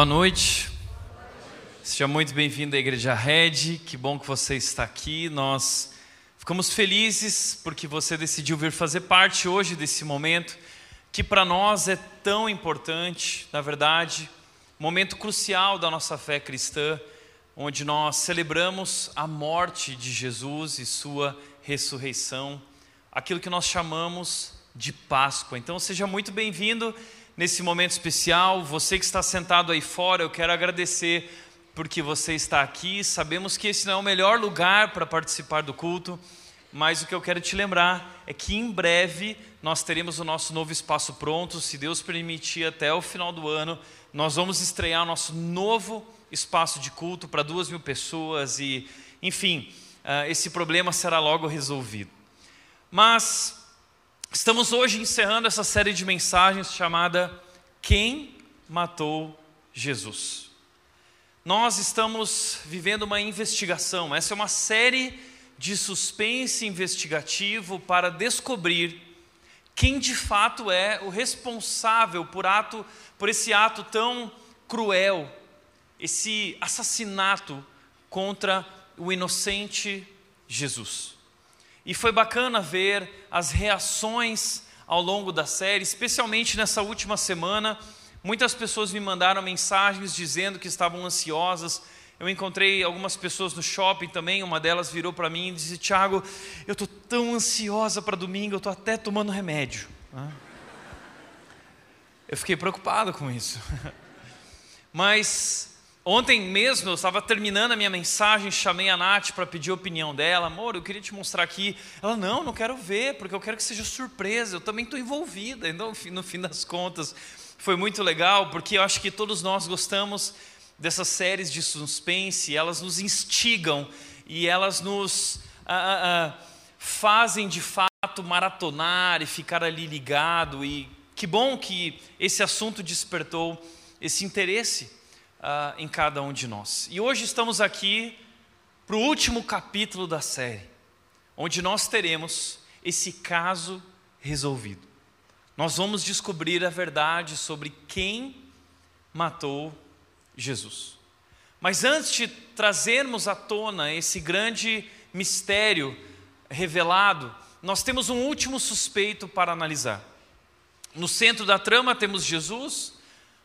Boa noite. Seja muito bem-vindo à Igreja Red. Que bom que você está aqui. Nós ficamos felizes porque você decidiu vir fazer parte hoje desse momento que para nós é tão importante, na verdade, momento crucial da nossa fé cristã, onde nós celebramos a morte de Jesus e sua ressurreição, aquilo que nós chamamos de Páscoa. Então seja muito bem-vindo nesse momento especial. Você que está sentado aí fora, eu quero agradecer porque você está aqui. Sabemos que esse não é o melhor lugar para participar do culto, mas o que eu quero te lembrar é que em breve nós teremos o nosso novo espaço pronto. Se Deus permitir, até o final do ano, nós vamos estrear o nosso novo espaço de culto para duas mil pessoas e, enfim, ah, esse problema será logo resolvido. Mas Estamos hoje encerrando essa série de mensagens chamada Quem Matou Jesus? Nós estamos vivendo uma investigação, essa é uma série de suspense investigativo para descobrir quem de fato é o responsável por ato, por esse ato tão cruel, esse assassinato contra o inocente Jesus. E foi bacana ver as reações ao longo da série, especialmente nessa última semana. Muitas pessoas me mandaram mensagens dizendo que estavam ansiosas. Eu encontrei algumas pessoas no shopping também. Uma delas virou para mim e disse: Tiago, eu estou tão ansiosa para domingo, eu estou até tomando remédio. Eu fiquei preocupado com isso. Mas Ontem mesmo eu estava terminando a minha mensagem, chamei a Nath para pedir a opinião dela. Amor, eu queria te mostrar aqui. Ela, não, não quero ver, porque eu quero que seja surpresa. Eu também estou envolvida. Então, no fim das contas, foi muito legal, porque eu acho que todos nós gostamos dessas séries de suspense. Elas nos instigam e elas nos ah, ah, ah, fazem de fato maratonar e ficar ali ligado. E que bom que esse assunto despertou esse interesse uh, em cada um de nós. E hoje estamos aqui para o último capítulo da série, onde nós teremos esse caso resolvido. Nós vamos descobrir a verdade sobre quem matou Jesus. Mas antes de trazermos à tona esse grande mistério revelado, nós temos um último suspeito para analisar. No centro da trama temos Jesus,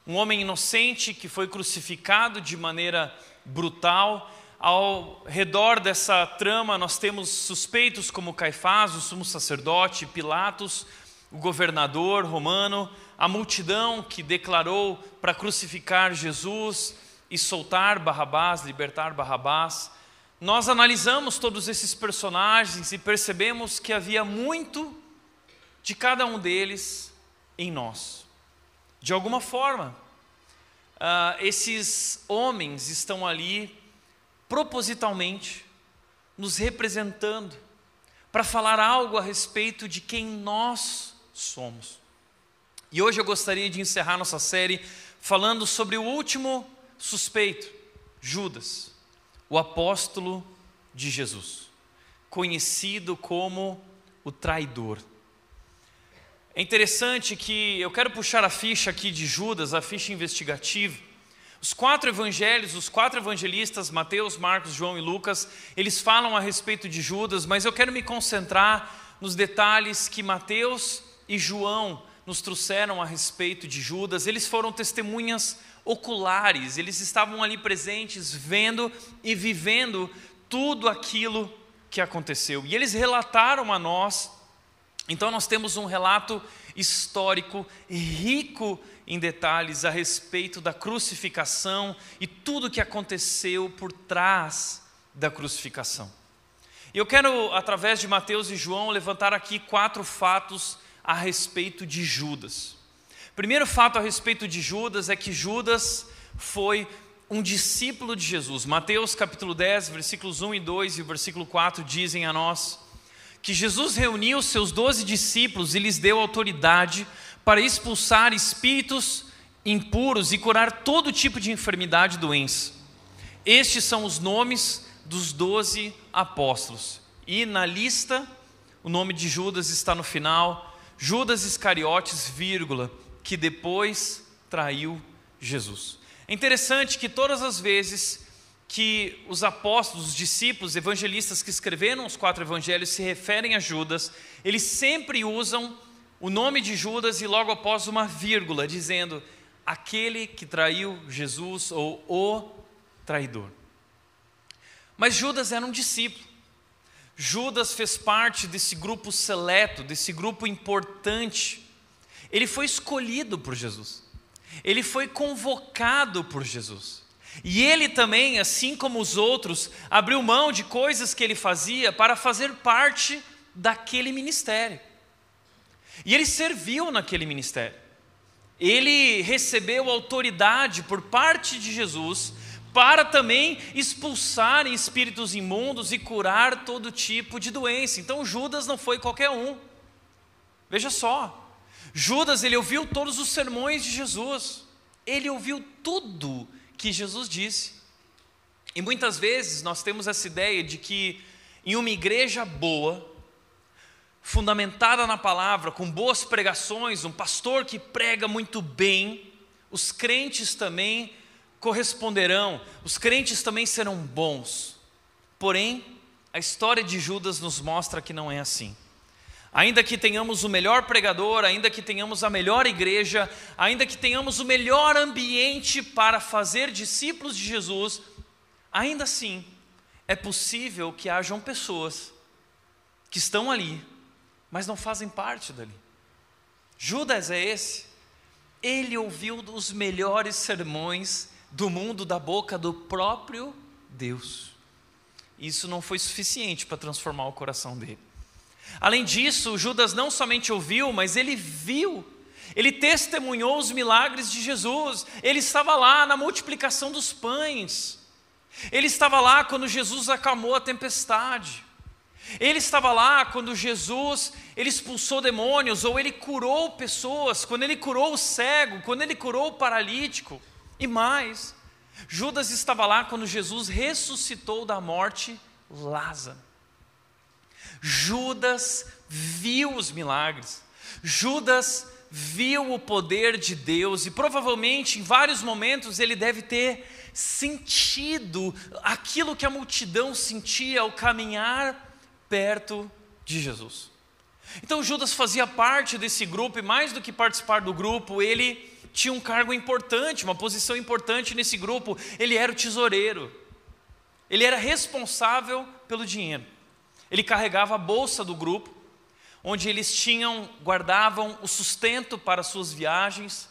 um homem inocente que foi crucificado de maneira brutal. Ao redor dessa trama, nós temos suspeitos como Caifás, o sumo sacerdote, Pilatos, o governador romano, a multidão que declarou para crucificar Jesus e soltar Barrabás, libertar Barrabás. Nós analisamos todos esses personagens e percebemos que havia muito de cada um deles em nós. De alguma forma, uh, esses homens estão ali propositalmente nos representando para falar algo a respeito de quem nós somos. E hoje eu gostaria de encerrar nossa série falando sobre o último suspeito, Judas, o apóstolo de Jesus, conhecido como o traidor. É interessante que eu quero puxar a ficha aqui de Judas, a ficha investigativa. Os quatro evangelhos, os quatro evangelistas, Mateus, Marcos, João e Lucas, eles falam a respeito de Judas, mas eu quero me concentrar nos detalhes que Mateus e João nos trouxeram a respeito de Judas. Eles foram testemunhas oculares, eles estavam ali presentes, vendo e vivendo tudo aquilo que aconteceu. E eles relataram a nós então, nós temos um relato histórico rico em detalhes a respeito da crucificação e tudo o que aconteceu por trás da crucificação. Eu quero, através de Mateus e João, levantar aqui quatro fatos a respeito de Judas. primeiro fato a respeito de Judas é que Judas foi um discípulo de Jesus. Mateus capítulo 10, versículos 1 e 2 e versículo 4 dizem a nós que Jesus reuniu seus doze discípulos e lhes deu autoridade para expulsar espíritos impuros e curar todo tipo de enfermidade e doença. Estes são os nomes dos doze apóstolos. E na lista, o nome de Judas está no final, Judas Iscariotes, vírgula, que depois traiu Jesus. É interessante que todas as vezes que os apóstolos, os discípulos, evangelistas que escreveram os quatro evangelhos se referem a Judas, eles sempre usam o nome de Judas e logo após uma vírgula, dizendo aquele que traiu Jesus ou o traidor. Mas Judas era um discípulo. Judas fez parte desse grupo seleto, desse grupo importante. Ele foi escolhido por Jesus. Ele foi convocado por Jesus. E ele também, assim como os outros, abriu mão de coisas que ele fazia para fazer parte daquele ministério. E ele serviu naquele ministério. Ele recebeu autoridade por parte de Jesus para também expulsar espíritos imundos e curar todo tipo de doença. Então Judas não foi qualquer um. Veja só. Judas, ele ouviu todos os sermões de Jesus. Ele ouviu tudo que Jesus disse. E muitas vezes nós temos essa ideia de que em uma igreja boa, fundamentada na palavra, com boas pregações, um pastor que prega muito bem, os crentes também corresponderão, os crentes também serão bons. Porém, a história de Judas nos mostra que não é assim. Ainda que tenhamos o melhor pregador, ainda que tenhamos a melhor igreja, ainda que tenhamos o melhor ambiente para fazer discípulos de Jesus, ainda assim é possível que hajam pessoas que estão ali mas não fazem parte dali. Judas é esse. Ele ouviu os melhores sermões do mundo da boca do próprio Deus. Isso não foi suficiente para transformar o coração dele. Além disso, Judas não somente ouviu, mas ele viu. Ele testemunhou os milagres de Jesus. Ele estava lá na multiplicação dos pães. Ele estava lá quando Jesus acalmou a tempestade. Ele estava lá quando Jesus ele expulsou demônios ou ele curou pessoas, quando ele curou o cego, quando ele curou o paralítico e mais. Judas estava lá quando Jesus ressuscitou da morte Lázaro. Judas viu os milagres. Judas viu o poder de Deus e provavelmente em vários momentos ele deve ter sentido aquilo que a multidão sentia ao caminhar perto de Jesus. Então Judas fazia parte desse grupo e mais do que participar do grupo, ele tinha um cargo importante, uma posição importante nesse grupo. Ele era o tesoureiro. Ele era responsável pelo dinheiro. Ele carregava a bolsa do grupo, onde eles tinham, guardavam o sustento para suas viagens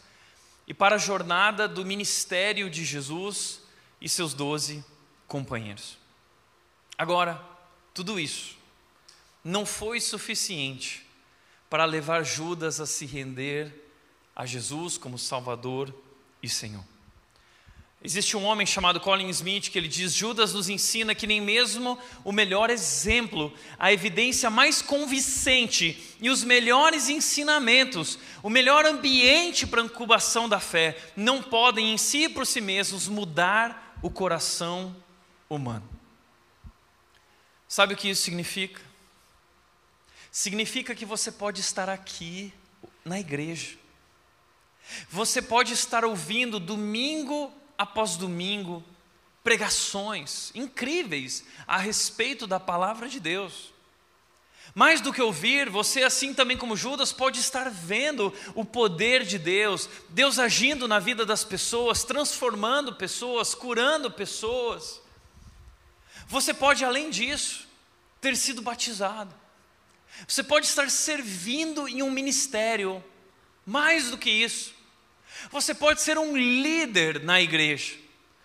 e para a jornada do ministério de Jesus e seus doze companheiros. Agora, tudo isso não foi suficiente para levar Judas a se render a Jesus como Salvador e Senhor. Existe um homem chamado Colin Smith que ele diz: Judas nos ensina que nem mesmo o melhor exemplo, a evidência mais convincente e os melhores ensinamentos, o melhor ambiente para a incubação da fé, não podem em si por si mesmos mudar o coração humano. Sabe o que isso significa? significa que você pode estar aqui na igreja. Você pode estar ouvindo domingo após domingo pregações incríveis a respeito da palavra de Deus. Mais do que ouvir, você, assim também como Judas, pode estar vendo o poder de Deus, Deus agindo na vida das pessoas, transformando pessoas, curando pessoas. Você pode, além disso, ter sido batizado. Você pode estar servindo em um ministério, mais do que isso. Você pode ser um líder na igreja.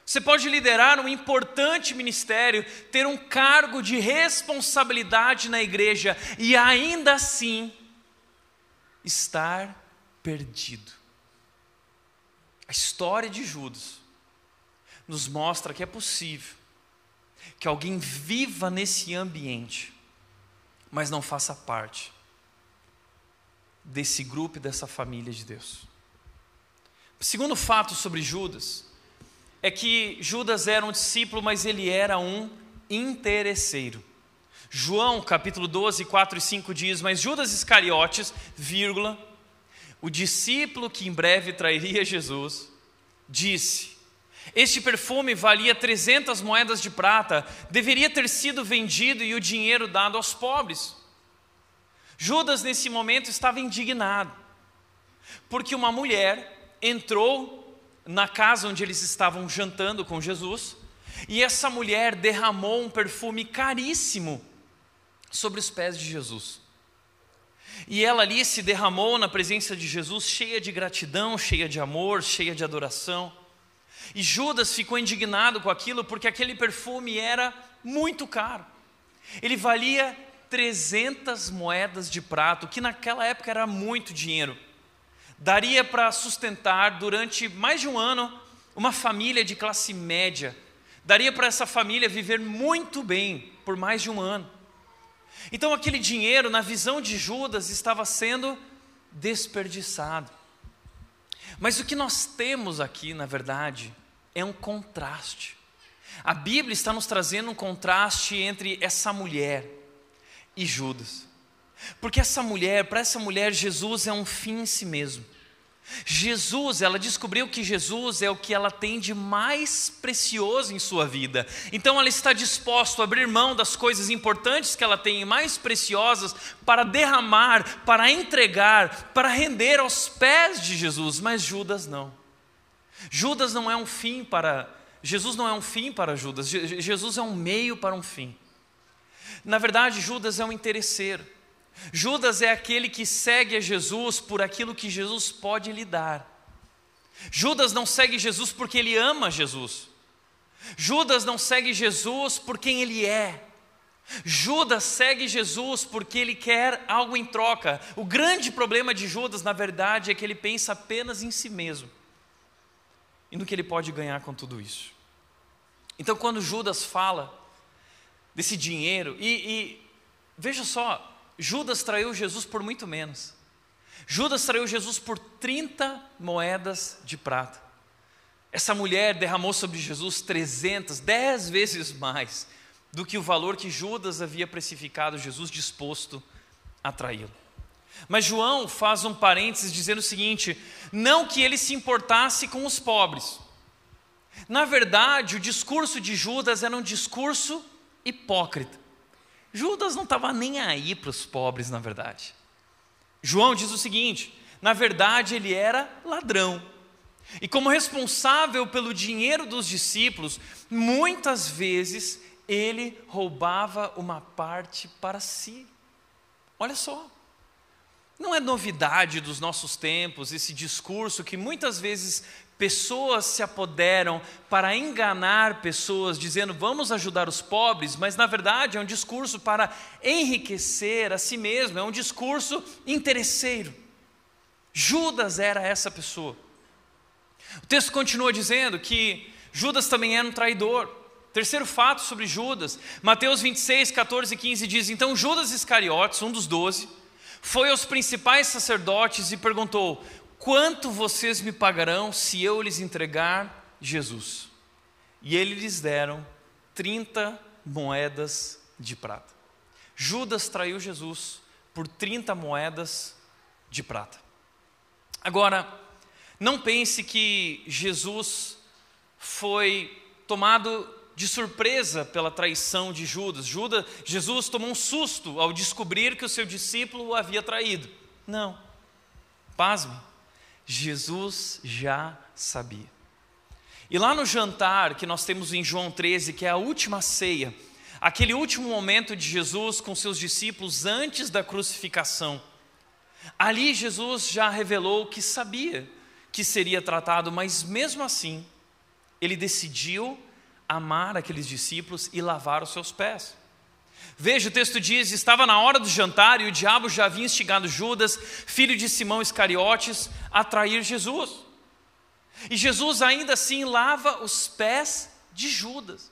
Você pode liderar um importante ministério, ter um cargo de responsabilidade na igreja e ainda assim estar perdido. A história de Judas nos mostra que é possível que alguém viva nesse ambiente mas não faça parte desse grupo e dessa família de Deus. O segundo fato sobre Judas é que Judas era um discípulo, mas ele era um interesseiro. João capítulo 12, 4 e 5 diz: Mas Judas Iscariotes, vírgula, o discípulo que em breve trairia Jesus, disse: Este perfume valia 300 moedas de prata, deveria ter sido vendido e o dinheiro dado aos pobres. Judas, nesse momento, estava indignado, porque uma mulher entrou na casa onde eles estavam jantando com Jesus, e essa mulher derramou um perfume caríssimo sobre os pés de Jesus. E ela ali se derramou na presença de Jesus, cheia de gratidão, cheia de amor, cheia de adoração. E Judas ficou indignado com aquilo porque aquele perfume era muito caro. Ele valia 300 moedas de prata, que naquela época era muito dinheiro. Daria para sustentar durante mais de um ano uma família de classe média. Daria para essa família viver muito bem por mais de um ano. Então aquele dinheiro, na visão de Judas, estava sendo desperdiçado. Mas o que nós temos aqui, na verdade, é um contraste. A Bíblia está nos trazendo um contraste entre essa mulher e Judas. Porque essa mulher, para essa mulher, Jesus é um fim em si mesmo. Jesus, ela descobriu que Jesus é o que ela tem de mais precioso em sua vida. Então ela está disposta a abrir mão das coisas importantes que ela tem, mais preciosas, para derramar, para entregar, para render aos pés de Jesus. Mas Judas não. Judas não é um fim para Jesus não é um fim para Judas. Jesus é um meio para um fim. Na verdade, Judas é um interesseiro. Judas é aquele que segue a Jesus por aquilo que Jesus pode lhe dar. Judas não segue Jesus porque ele ama Jesus. Judas não segue Jesus por quem ele é. Judas segue Jesus porque ele quer algo em troca. O grande problema de Judas, na verdade, é que ele pensa apenas em si mesmo e no que ele pode ganhar com tudo isso. Então, quando Judas fala desse dinheiro, e, e veja só, Judas traiu Jesus por muito menos. Judas traiu Jesus por 30 moedas de prata. Essa mulher derramou sobre Jesus 300, 10 vezes mais do que o valor que Judas havia precificado Jesus disposto a traí-lo. Mas João faz um parênteses dizendo o seguinte: não que ele se importasse com os pobres. Na verdade, o discurso de Judas era um discurso hipócrita. Judas não estava nem aí para os pobres, na verdade. João diz o seguinte: na verdade, ele era ladrão. E como responsável pelo dinheiro dos discípulos, muitas vezes ele roubava uma parte para si. Olha só. Não é novidade dos nossos tempos esse discurso que muitas vezes pessoas se apoderam para enganar pessoas, dizendo vamos ajudar os pobres, mas na verdade é um discurso para enriquecer a si mesmo, é um discurso interesseiro. Judas era essa pessoa. O texto continua dizendo que Judas também era um traidor. Terceiro fato sobre Judas, Mateus 26, 14 e 15 diz: Então Judas Iscariotes, um dos doze, foi aos principais sacerdotes e perguntou: Quanto vocês me pagarão se eu lhes entregar Jesus? E eles lhes deram 30 moedas de prata. Judas traiu Jesus por 30 moedas de prata. Agora, não pense que Jesus foi tomado de surpresa pela traição de Judas. Judas. Jesus tomou um susto ao descobrir que o seu discípulo o havia traído. Não. Pasme. Jesus já sabia. E lá no jantar que nós temos em João 13, que é a última ceia, aquele último momento de Jesus com seus discípulos antes da crucificação, ali Jesus já revelou que sabia que seria tratado, mas mesmo assim, ele decidiu amar aqueles discípulos e lavar os seus pés. Veja, o texto diz: estava na hora do jantar e o diabo já havia instigado Judas, filho de Simão Iscariotes, a trair Jesus. E Jesus ainda assim lava os pés de Judas.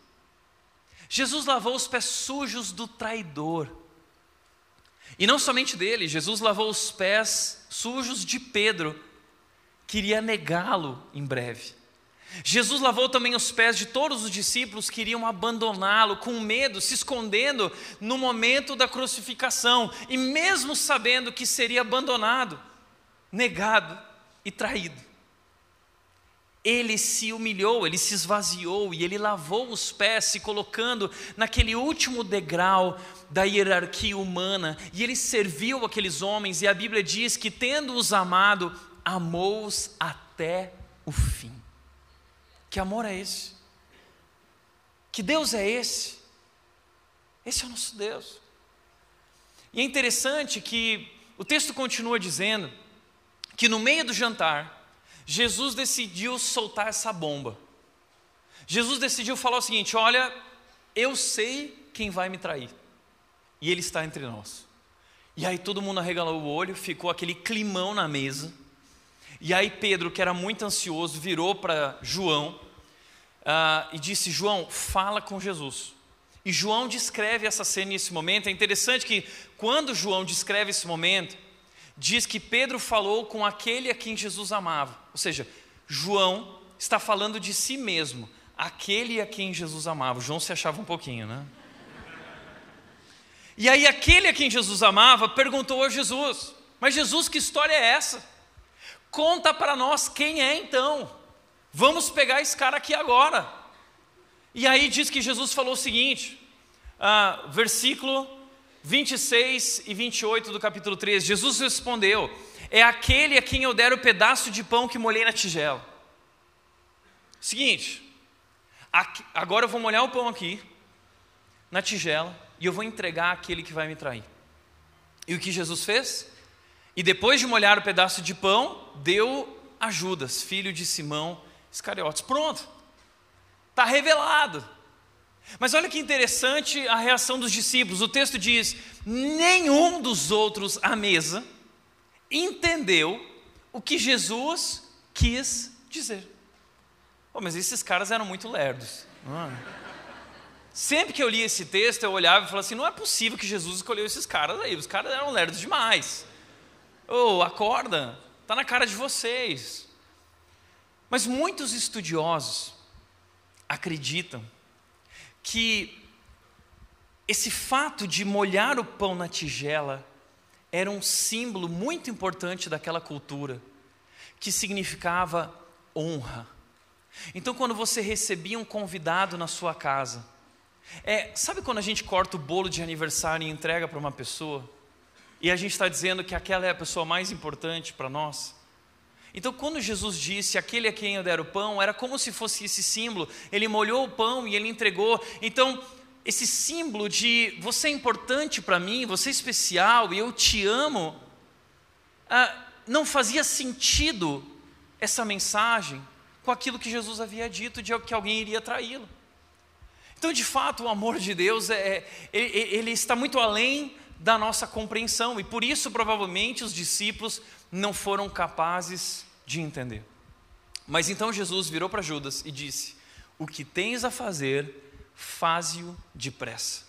Jesus lavou os pés sujos do traidor. E não somente dele, Jesus lavou os pés sujos de Pedro, queria negá-lo em breve. Jesus lavou também os pés de todos os discípulos que iriam abandoná-lo com medo, se escondendo no momento da crucificação, e mesmo sabendo que seria abandonado, negado e traído. ele se humilhou, ele se esvaziou e ele lavou os pés, se colocando naquele último degrau da hierarquia humana, e ele serviu aqueles homens, e a Bíblia diz que, tendo-os amado, amou-os até o fim. Que amor é esse? Que Deus é esse? Esse é o nosso Deus. E é interessante que o texto continua dizendo que no meio do jantar, Jesus decidiu soltar essa bomba. Jesus decidiu falar o seguinte: Olha, eu sei quem vai me trair, e ele está entre nós. E aí todo mundo arregalou o olho, ficou aquele climão na mesa. E aí Pedro, que era muito ansioso, virou para João uh, e disse: João, fala com Jesus. E João descreve essa cena nesse momento. É interessante que quando João descreve esse momento, diz que Pedro falou com aquele a quem Jesus amava. Ou seja, João está falando de si mesmo, aquele a quem Jesus amava. João se achava um pouquinho, né? E aí, aquele a quem Jesus amava perguntou a Jesus: Mas Jesus, que história é essa? Conta para nós quem é então. Vamos pegar esse cara aqui agora. E aí diz que Jesus falou o seguinte, ah, versículo 26 e 28 do capítulo 3, Jesus respondeu: É aquele a quem eu der o pedaço de pão que molhei na tigela. Seguinte, aqui, agora eu vou molhar o pão aqui, na tigela, e eu vou entregar aquele que vai me trair. E o que Jesus fez? E depois de molhar o pedaço de pão, deu a Judas, filho de Simão Iscariotes. Pronto, está revelado. Mas olha que interessante a reação dos discípulos. O texto diz: nenhum dos outros à mesa entendeu o que Jesus quis dizer. Oh, mas esses caras eram muito lerdos. É? Sempre que eu li esse texto, eu olhava e falava assim: não é possível que Jesus escolheu esses caras aí, os caras eram lerdos demais. Oh, acorda, está na cara de vocês. Mas muitos estudiosos acreditam que esse fato de molhar o pão na tigela era um símbolo muito importante daquela cultura, que significava honra. Então, quando você recebia um convidado na sua casa, é, sabe quando a gente corta o bolo de aniversário e entrega para uma pessoa? E a gente está dizendo que aquela é a pessoa mais importante para nós? Então, quando Jesus disse, aquele a quem eu der o pão, era como se fosse esse símbolo. Ele molhou o pão e ele entregou. Então, esse símbolo de você é importante para mim, você é especial e eu te amo, ah, não fazia sentido essa mensagem com aquilo que Jesus havia dito de que alguém iria traí-lo. Então, de fato, o amor de Deus é, é ele, ele está muito além da nossa compreensão e por isso provavelmente os discípulos não foram capazes de entender. Mas então Jesus virou para Judas e disse: O que tens a fazer, faze-o depressa.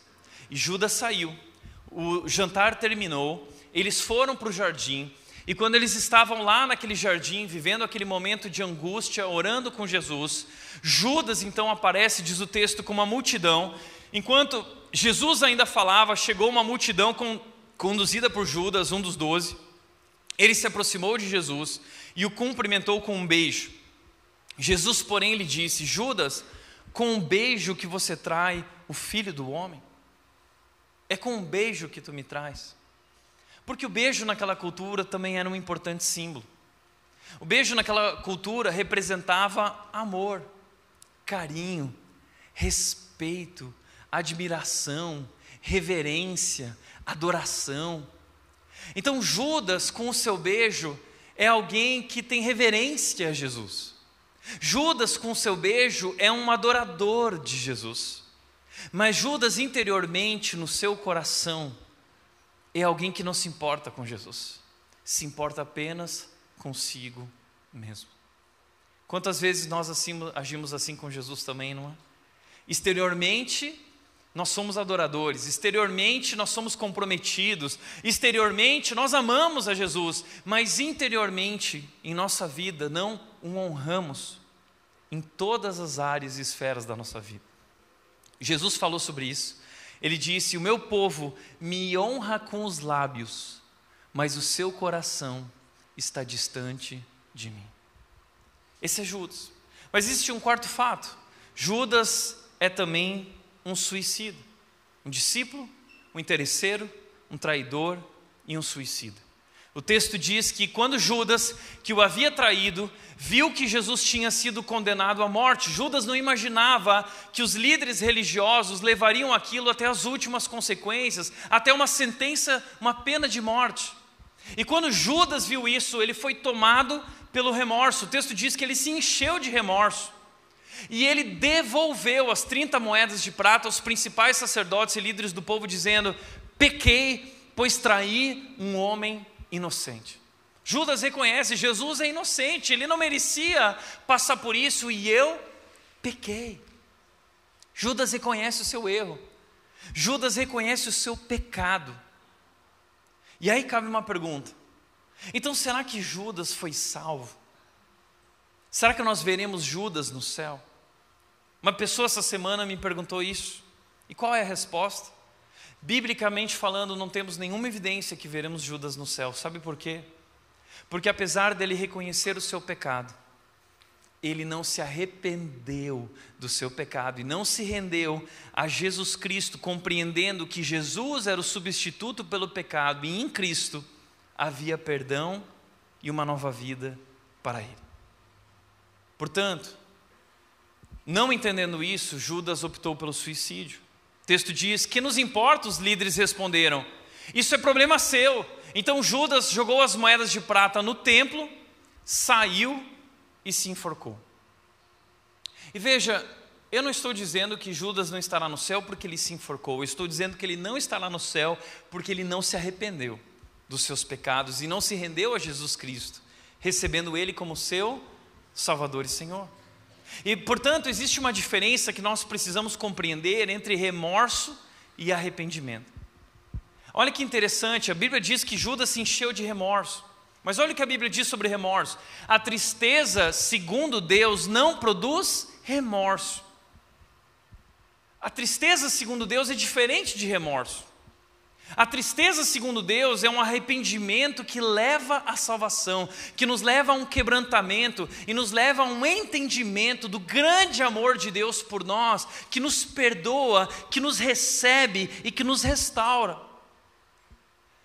E Judas saiu, o jantar terminou, eles foram para o jardim, e quando eles estavam lá naquele jardim, vivendo aquele momento de angústia, orando com Jesus, Judas então aparece, diz o texto, com uma multidão. Enquanto Jesus ainda falava, chegou uma multidão com, conduzida por Judas, um dos doze. Ele se aproximou de Jesus e o cumprimentou com um beijo. Jesus, porém, lhe disse: Judas, com um beijo que você trai o filho do homem? É com um beijo que tu me traz. Porque o beijo naquela cultura também era um importante símbolo. O beijo naquela cultura representava amor, carinho, respeito, admiração, reverência, adoração. Então, Judas, com o seu beijo, é alguém que tem reverência a Jesus. Judas, com o seu beijo, é um adorador de Jesus. Mas Judas, interiormente, no seu coração, é alguém que não se importa com Jesus, se importa apenas consigo mesmo. Quantas vezes nós assim, agimos assim com Jesus também, não é? Exteriormente, nós somos adoradores, exteriormente nós somos comprometidos, exteriormente nós amamos a Jesus, mas interiormente em nossa vida não o honramos em todas as áreas e esferas da nossa vida. Jesus falou sobre isso. Ele disse: O meu povo me honra com os lábios, mas o seu coração está distante de mim. Esse é Judas. Mas existe um quarto fato: Judas é também um suicida, um discípulo, um interesseiro, um traidor e um suicida. O texto diz que quando Judas, que o havia traído, viu que Jesus tinha sido condenado à morte, Judas não imaginava que os líderes religiosos levariam aquilo até as últimas consequências, até uma sentença, uma pena de morte. E quando Judas viu isso, ele foi tomado pelo remorso. O texto diz que ele se encheu de remorso. E ele devolveu as 30 moedas de prata aos principais sacerdotes e líderes do povo, dizendo: Pequei, pois traí um homem inocente. Judas reconhece: Jesus é inocente, ele não merecia passar por isso e eu pequei. Judas reconhece o seu erro, Judas reconhece o seu pecado. E aí cabe uma pergunta: então será que Judas foi salvo? Será que nós veremos Judas no céu? Uma pessoa essa semana me perguntou isso. E qual é a resposta? Biblicamente falando, não temos nenhuma evidência que veremos Judas no céu. Sabe por quê? Porque apesar dele reconhecer o seu pecado, ele não se arrependeu do seu pecado e não se rendeu a Jesus Cristo, compreendendo que Jesus era o substituto pelo pecado e em Cristo havia perdão e uma nova vida para ele. Portanto, não entendendo isso, Judas optou pelo suicídio texto diz: Que nos importa? Os líderes responderam: Isso é problema seu. Então Judas jogou as moedas de prata no templo, saiu e se enforcou. E veja, eu não estou dizendo que Judas não estará no céu porque ele se enforcou, eu estou dizendo que ele não estará no céu porque ele não se arrependeu dos seus pecados e não se rendeu a Jesus Cristo, recebendo ele como seu Salvador e Senhor. E, portanto, existe uma diferença que nós precisamos compreender entre remorso e arrependimento. Olha que interessante, a Bíblia diz que Judas se encheu de remorso. Mas olha o que a Bíblia diz sobre remorso. A tristeza, segundo Deus, não produz remorso. A tristeza, segundo Deus, é diferente de remorso. A tristeza, segundo Deus, é um arrependimento que leva à salvação, que nos leva a um quebrantamento e nos leva a um entendimento do grande amor de Deus por nós, que nos perdoa, que nos recebe e que nos restaura.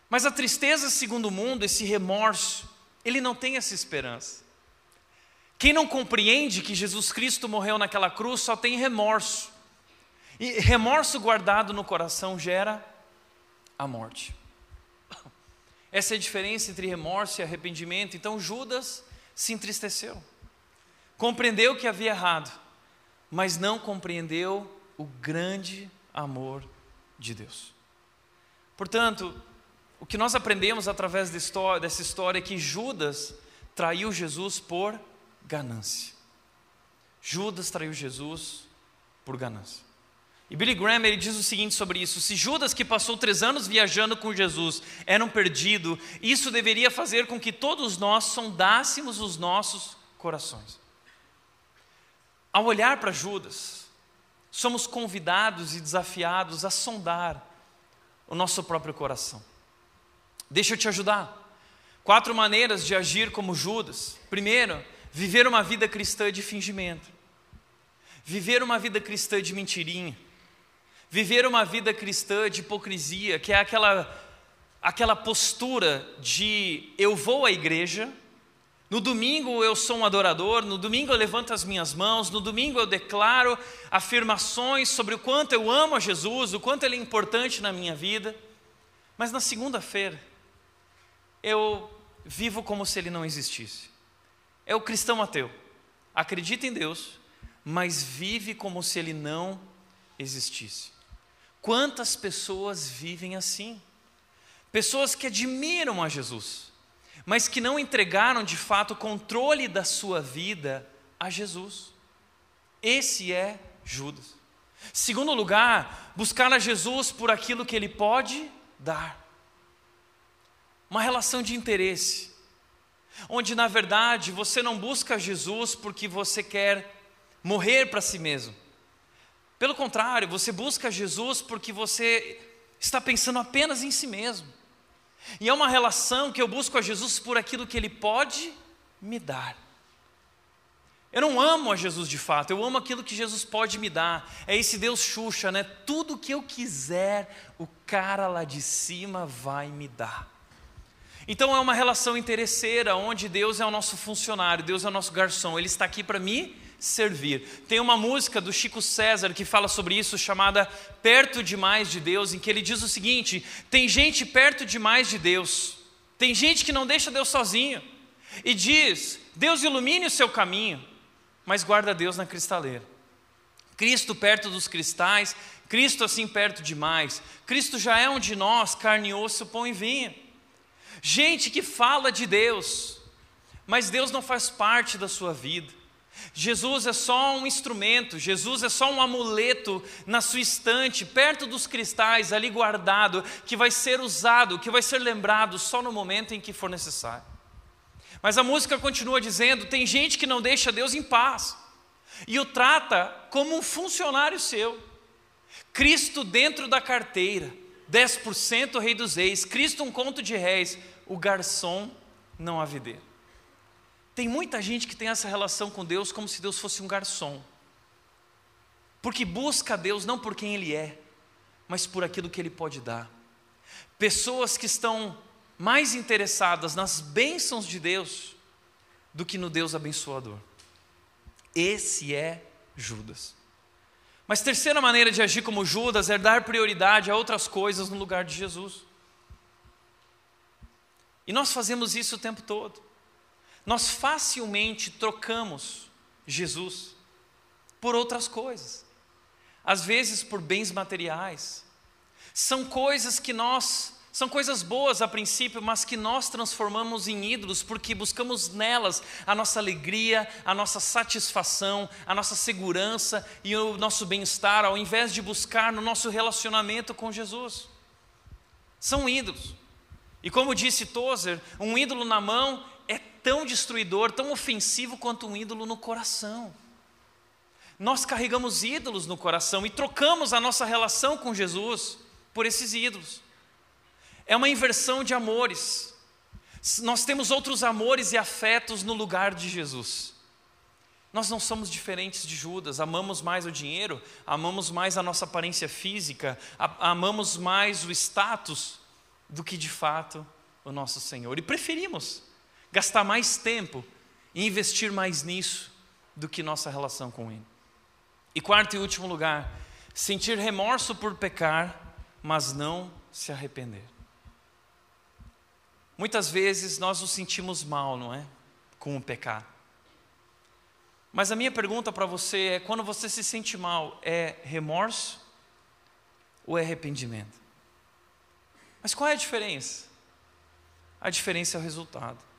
Mas a tristeza, segundo o mundo, esse remorso, ele não tem essa esperança. Quem não compreende que Jesus Cristo morreu naquela cruz só tem remorso. E remorso guardado no coração gera a morte. Essa é a diferença entre remorso e arrependimento. Então Judas se entristeceu, compreendeu que havia errado, mas não compreendeu o grande amor de Deus. Portanto, o que nós aprendemos através dessa história é que Judas traiu Jesus por ganância. Judas traiu Jesus por ganância. E Billy Graham ele diz o seguinte sobre isso: se Judas, que passou três anos viajando com Jesus, era um perdido, isso deveria fazer com que todos nós sondássemos os nossos corações. Ao olhar para Judas, somos convidados e desafiados a sondar o nosso próprio coração. Deixa eu te ajudar. Quatro maneiras de agir como Judas. Primeiro, viver uma vida cristã de fingimento. Viver uma vida cristã de mentirinha. Viver uma vida cristã de hipocrisia, que é aquela, aquela postura de eu vou à igreja, no domingo eu sou um adorador, no domingo eu levanto as minhas mãos, no domingo eu declaro afirmações sobre o quanto eu amo a Jesus, o quanto Ele é importante na minha vida, mas na segunda-feira eu vivo como se Ele não existisse. É o cristão ateu, acredita em Deus, mas vive como se Ele não existisse. Quantas pessoas vivem assim? Pessoas que admiram a Jesus, mas que não entregaram de fato o controle da sua vida a Jesus. Esse é Judas. Segundo lugar, buscar a Jesus por aquilo que ele pode dar. Uma relação de interesse, onde na verdade você não busca Jesus porque você quer morrer para si mesmo, pelo contrário, você busca Jesus porque você está pensando apenas em si mesmo. E é uma relação que eu busco a Jesus por aquilo que Ele pode me dar. Eu não amo a Jesus de fato, eu amo aquilo que Jesus pode me dar. É esse Deus Xuxa, né? Tudo que eu quiser, o cara lá de cima vai me dar. Então é uma relação interesseira, onde Deus é o nosso funcionário, Deus é o nosso garçom, Ele está aqui para me servir. Tem uma música do Chico César que fala sobre isso, chamada Perto Demais de Deus, em que ele diz o seguinte: tem gente perto demais de Deus, tem gente que não deixa Deus sozinho, e diz: Deus ilumine o seu caminho mas guarda Deus na cristaleira. Cristo perto dos cristais, Cristo assim perto demais. Cristo já é um de nós, carne e osso, pão e vinho. Gente que fala de Deus, mas Deus não faz parte da sua vida. Jesus é só um instrumento, Jesus é só um amuleto na sua estante, perto dos cristais, ali guardado, que vai ser usado, que vai ser lembrado só no momento em que for necessário. Mas a música continua dizendo: tem gente que não deixa Deus em paz e o trata como um funcionário seu. Cristo dentro da carteira, 10% rei dos reis, Cristo um conto de réis, o garçom não videira. Tem muita gente que tem essa relação com Deus como se Deus fosse um garçom. Porque busca Deus não por quem Ele é, mas por aquilo que Ele pode dar. Pessoas que estão mais interessadas nas bênçãos de Deus do que no Deus abençoador. Esse é Judas. Mas terceira maneira de agir como Judas é dar prioridade a outras coisas no lugar de Jesus. E nós fazemos isso o tempo todo. Nós facilmente trocamos Jesus por outras coisas. Às vezes por bens materiais. São coisas que nós são coisas boas a princípio, mas que nós transformamos em ídolos porque buscamos nelas a nossa alegria, a nossa satisfação, a nossa segurança e o nosso bem-estar, ao invés de buscar no nosso relacionamento com Jesus. São ídolos. E como disse Tozer, um ídolo na mão tão destruidor, tão ofensivo quanto um ídolo no coração. Nós carregamos ídolos no coração e trocamos a nossa relação com Jesus por esses ídolos. É uma inversão de amores. Nós temos outros amores e afetos no lugar de Jesus. Nós não somos diferentes de Judas, amamos mais o dinheiro, amamos mais a nossa aparência física, amamos mais o status do que de fato o nosso Senhor. E preferimos gastar mais tempo e investir mais nisso do que nossa relação com Ele. E quarto e último lugar, sentir remorso por pecar, mas não se arrepender. Muitas vezes nós nos sentimos mal, não é? Com o pecado. Mas a minha pergunta para você é: quando você se sente mal, é remorso ou é arrependimento? Mas qual é a diferença? A diferença é o resultado.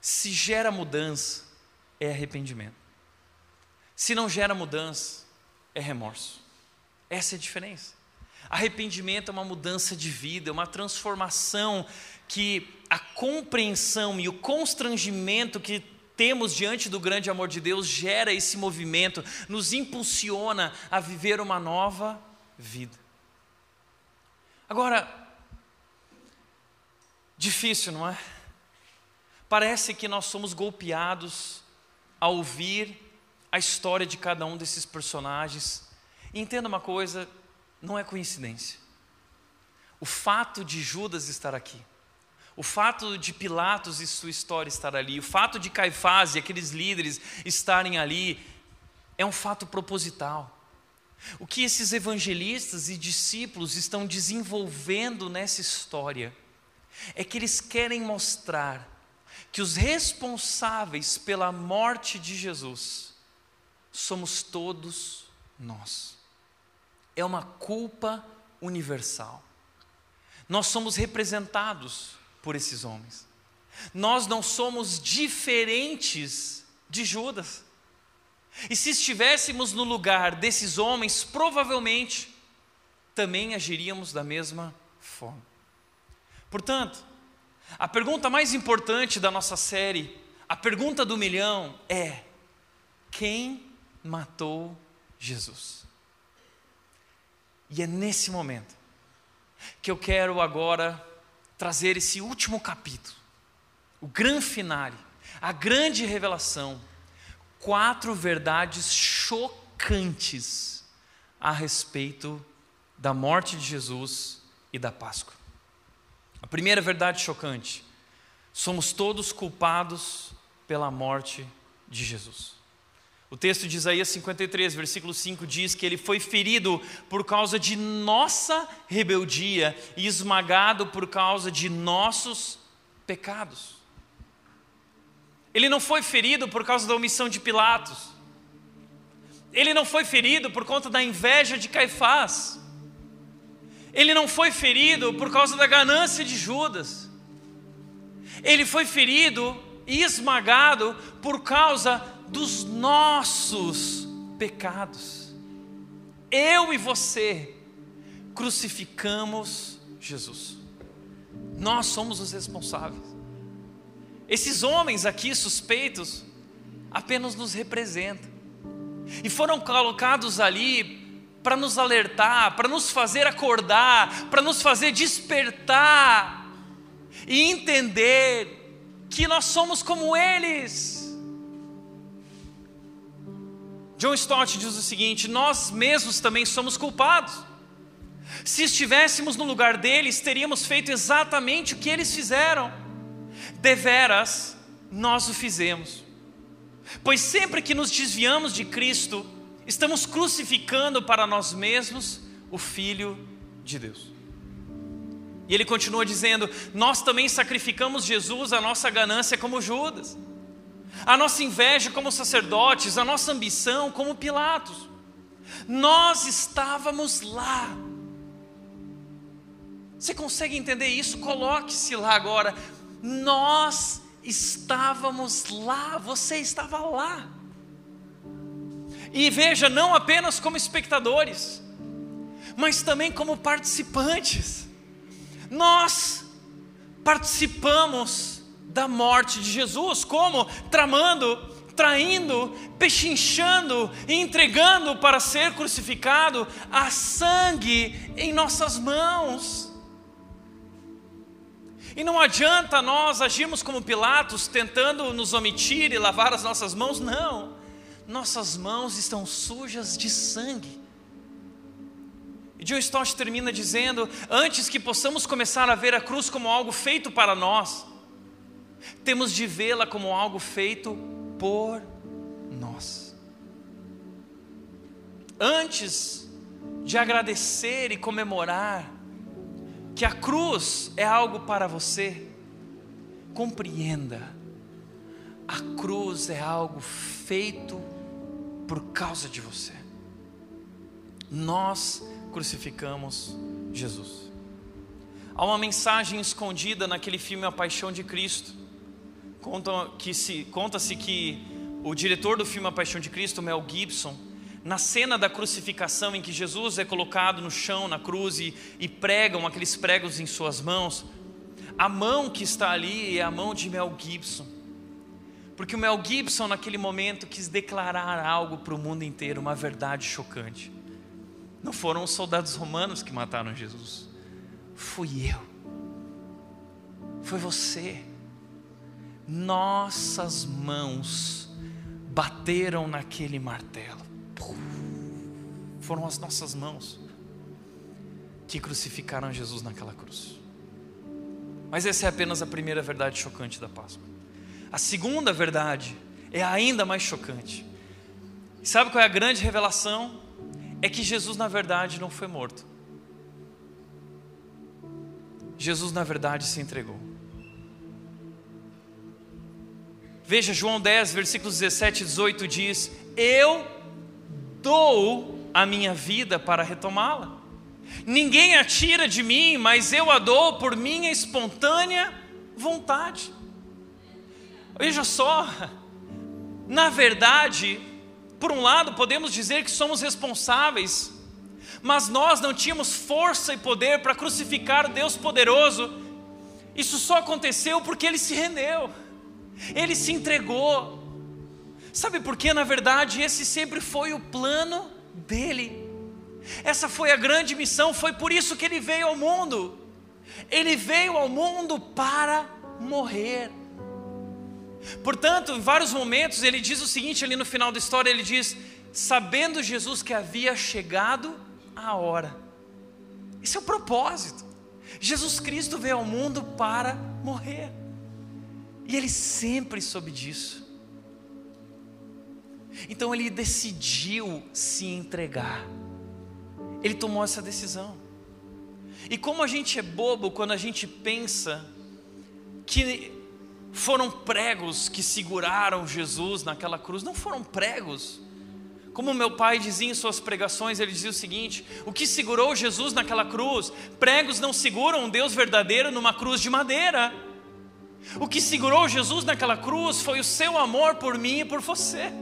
Se gera mudança, é arrependimento. Se não gera mudança, é remorso. Essa é a diferença. Arrependimento é uma mudança de vida, é uma transformação que a compreensão e o constrangimento que temos diante do grande amor de Deus gera esse movimento, nos impulsiona a viver uma nova vida. Agora, difícil, não é? Parece que nós somos golpeados ao ouvir a história de cada um desses personagens. E entenda uma coisa, não é coincidência. O fato de Judas estar aqui, o fato de Pilatos e sua história estar ali, o fato de Caifás e aqueles líderes estarem ali, é um fato proposital. O que esses evangelistas e discípulos estão desenvolvendo nessa história é que eles querem mostrar que os responsáveis pela morte de Jesus somos todos nós é uma culpa universal. Nós somos representados por esses homens. Nós não somos diferentes de Judas. E se estivéssemos no lugar desses homens, provavelmente também agiríamos da mesma forma. Portanto, a pergunta mais importante da nossa série, a pergunta do milhão é: quem matou Jesus? E é nesse momento que eu quero agora trazer esse último capítulo, o grande finale, a grande revelação. quatro verdades chocantes a respeito da morte de Jesus e da Páscoa. A primeira verdade chocante: somos todos culpados pela morte de Jesus. O texto de Isaías 53, versículo 5 diz que ele foi ferido por causa de nossa rebeldia e esmagado por causa de nossos pecados. Ele não foi ferido por causa da omissão de Pilatos. Ele não foi ferido por conta da inveja de Caifás. Ele não foi ferido por causa da ganância de Judas. Ele foi ferido e esmagado por causa dos nossos pecados. Eu e você crucificamos Jesus. Nós somos os responsáveis. Esses homens aqui suspeitos apenas nos representam. E foram colocados ali para nos alertar, para nos fazer acordar, para nos fazer despertar e entender que nós somos como eles. John Stott diz o seguinte: nós mesmos também somos culpados. Se estivéssemos no lugar deles, teríamos feito exatamente o que eles fizeram. Deveras, nós o fizemos. Pois sempre que nos desviamos de Cristo, estamos crucificando para nós mesmos o Filho de Deus. E ele continua dizendo: Nós também sacrificamos Jesus, a nossa ganância como Judas a nossa inveja como sacerdotes, a nossa ambição como Pilatos. Nós estávamos lá. Você consegue entender isso? Coloque-se lá agora. Nós estávamos lá, você estava lá. E veja, não apenas como espectadores, mas também como participantes. Nós participamos da morte de Jesus. Como? Tramando, traindo, pechinchando e entregando para ser crucificado a sangue em nossas mãos. E não adianta nós agirmos como Pilatos, tentando nos omitir e lavar as nossas mãos, não. Nossas mãos estão sujas de sangue. E John Stott termina dizendo: antes que possamos começar a ver a cruz como algo feito para nós, temos de vê-la como algo feito por nós. Antes de agradecer e comemorar que a cruz é algo para você, compreenda, a cruz é algo feito por causa de você. Nós crucificamos Jesus. Há uma mensagem escondida naquele filme A Paixão de Cristo Conta que se, conta-se que o diretor do filme A Paixão de Cristo, Mel Gibson, na cena da crucificação em que Jesus é colocado no chão, na cruz, e, e pregam aqueles pregos em suas mãos, a mão que está ali é a mão de Mel Gibson. Porque o Mel Gibson, naquele momento, quis declarar algo para o mundo inteiro, uma verdade chocante. Não foram os soldados romanos que mataram Jesus, fui eu, foi você nossas mãos bateram naquele martelo. Foram as nossas mãos que crucificaram Jesus naquela cruz. Mas essa é apenas a primeira verdade chocante da Páscoa. A segunda verdade é ainda mais chocante. Sabe qual é a grande revelação? É que Jesus, na verdade, não foi morto. Jesus, na verdade, se entregou. Veja, João 10, versículos 17 e 18 diz: Eu dou a minha vida para retomá-la. Ninguém a tira de mim, mas eu a dou por minha espontânea vontade. Veja só, na verdade, por um lado, podemos dizer que somos responsáveis, mas nós não tínhamos força e poder para crucificar o Deus poderoso. Isso só aconteceu porque ele se rendeu. Ele se entregou. Sabe por quê? Na verdade, esse sempre foi o plano dele. Essa foi a grande missão, foi por isso que ele veio ao mundo. Ele veio ao mundo para morrer. Portanto, em vários momentos, ele diz o seguinte ali no final da história: ele diz, sabendo Jesus que havia chegado a hora. Esse é o propósito. Jesus Cristo veio ao mundo para morrer. E ele sempre soube disso. Então ele decidiu se entregar. Ele tomou essa decisão. E como a gente é bobo quando a gente pensa que foram pregos que seguraram Jesus naquela cruz, não foram pregos. Como meu pai dizia em suas pregações, ele dizia o seguinte: o que segurou Jesus naquela cruz? Pregos não seguram um Deus verdadeiro numa cruz de madeira. O que segurou Jesus naquela cruz foi o seu amor por mim e por você.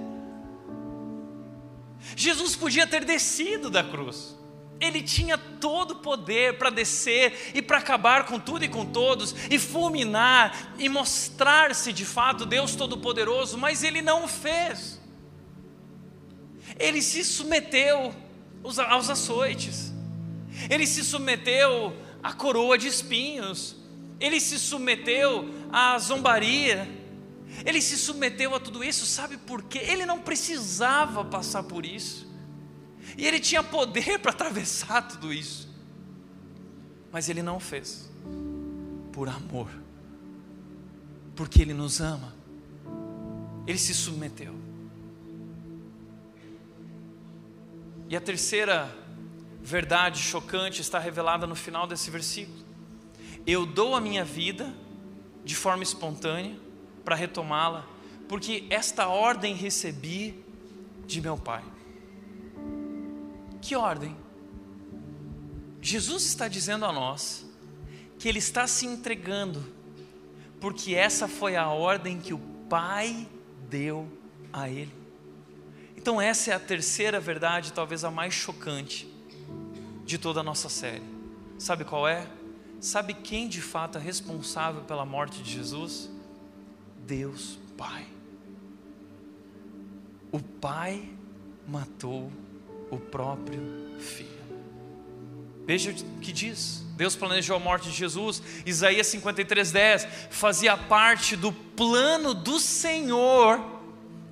Jesus podia ter descido da cruz. Ele tinha todo o poder para descer e para acabar com tudo e com todos, e fulminar e mostrar-se de fato Deus Todo-Poderoso, mas ele não o fez. Ele se submeteu aos açoites, ele se submeteu à coroa de espinhos, ele se submeteu à zombaria, ele se submeteu a tudo isso, sabe por quê? Ele não precisava passar por isso. E ele tinha poder para atravessar tudo isso. Mas ele não fez. Por amor. Porque ele nos ama. Ele se submeteu. E a terceira verdade chocante está revelada no final desse versículo. Eu dou a minha vida de forma espontânea para retomá-la, porque esta ordem recebi de meu Pai. Que ordem? Jesus está dizendo a nós que Ele está se entregando, porque essa foi a ordem que o Pai deu a Ele. Então, essa é a terceira verdade, talvez a mais chocante de toda a nossa série. Sabe qual é? Sabe quem de fato é responsável pela morte de Jesus? Deus Pai. O Pai matou o próprio Filho. Veja o que diz. Deus planejou a morte de Jesus. Isaías 53:10 fazia parte do plano do Senhor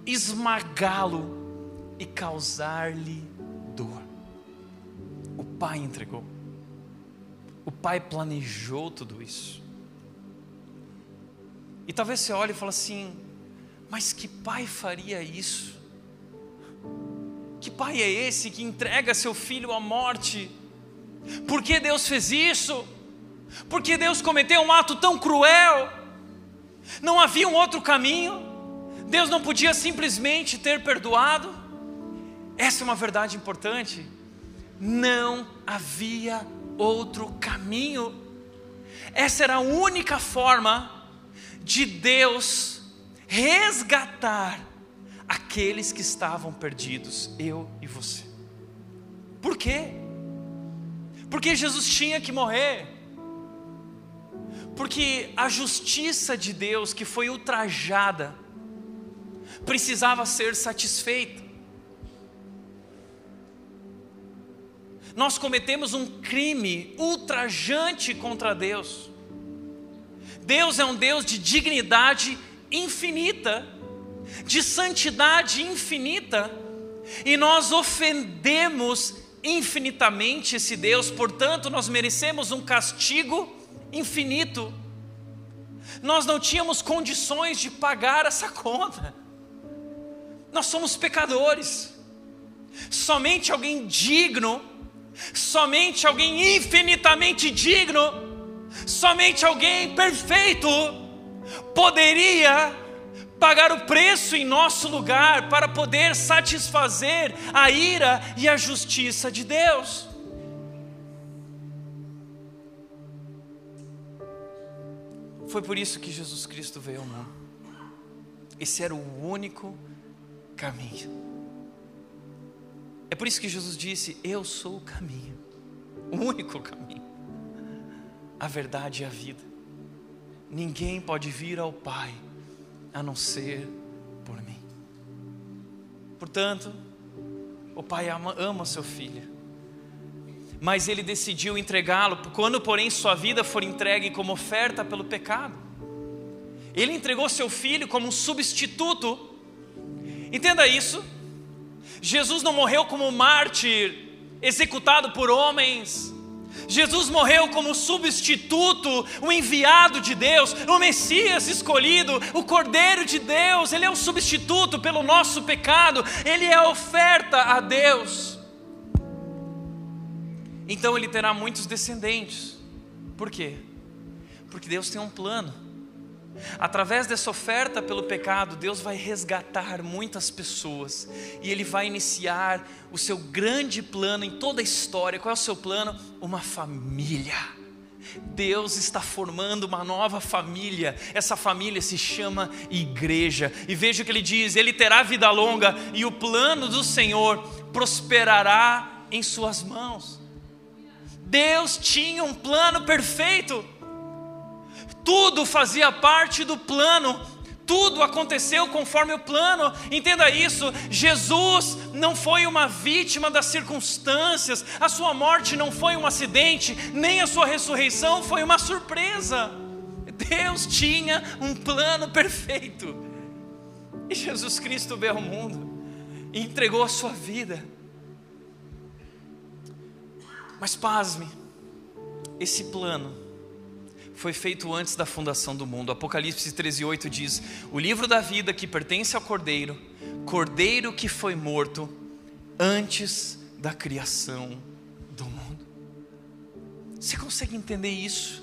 esmagá-lo e causar-lhe dor. O Pai entregou. O Pai planejou tudo isso. E talvez você olhe e fale assim: mas que pai faria isso? Que pai é esse que entrega seu filho à morte? Por que Deus fez isso? Por que Deus cometeu um ato tão cruel? Não havia um outro caminho? Deus não podia simplesmente ter perdoado? Essa é uma verdade importante. Não havia outro caminho. Essa era a única forma de Deus resgatar aqueles que estavam perdidos, eu e você. Por quê? Porque Jesus tinha que morrer. Porque a justiça de Deus que foi ultrajada precisava ser satisfeita. Nós cometemos um crime ultrajante contra Deus. Deus é um Deus de dignidade infinita de santidade infinita, e nós ofendemos infinitamente esse Deus, portanto, nós merecemos um castigo infinito. Nós não tínhamos condições de pagar essa conta. Nós somos pecadores. Somente alguém digno, somente alguém infinitamente digno, somente alguém perfeito poderia pagar o preço em nosso lugar para poder satisfazer a ira e a justiça de Deus. Foi por isso que Jesus Cristo veio ao mundo. Esse era o único caminho. É por isso que Jesus disse: Eu sou o caminho, o único caminho, a verdade e a vida. Ninguém pode vir ao Pai a não ser por mim. Portanto, o pai ama, ama seu filho, mas ele decidiu entregá-lo quando, porém, sua vida for entregue como oferta pelo pecado. Ele entregou seu filho como um substituto. Entenda isso. Jesus não morreu como mártir, executado por homens. Jesus morreu como substituto, o enviado de Deus, o Messias escolhido, o Cordeiro de Deus. Ele é o substituto pelo nosso pecado, ele é a oferta a Deus. Então ele terá muitos descendentes. Por quê? Porque Deus tem um plano. Através dessa oferta pelo pecado, Deus vai resgatar muitas pessoas e Ele vai iniciar o seu grande plano em toda a história. Qual é o seu plano? Uma família. Deus está formando uma nova família, essa família se chama igreja, e veja o que ele diz: ele terá vida longa, e o plano do Senhor prosperará em suas mãos. Deus tinha um plano perfeito, tudo fazia parte do plano, tudo aconteceu conforme o plano, entenda isso. Jesus não foi uma vítima das circunstâncias, a sua morte não foi um acidente, nem a sua ressurreição foi uma surpresa. Deus tinha um plano perfeito, e Jesus Cristo veio ao mundo e entregou a sua vida. Mas pasme, esse plano foi feito antes da fundação do mundo. Apocalipse 13:8 diz: "O livro da vida que pertence ao Cordeiro, Cordeiro que foi morto antes da criação do mundo." Você consegue entender isso?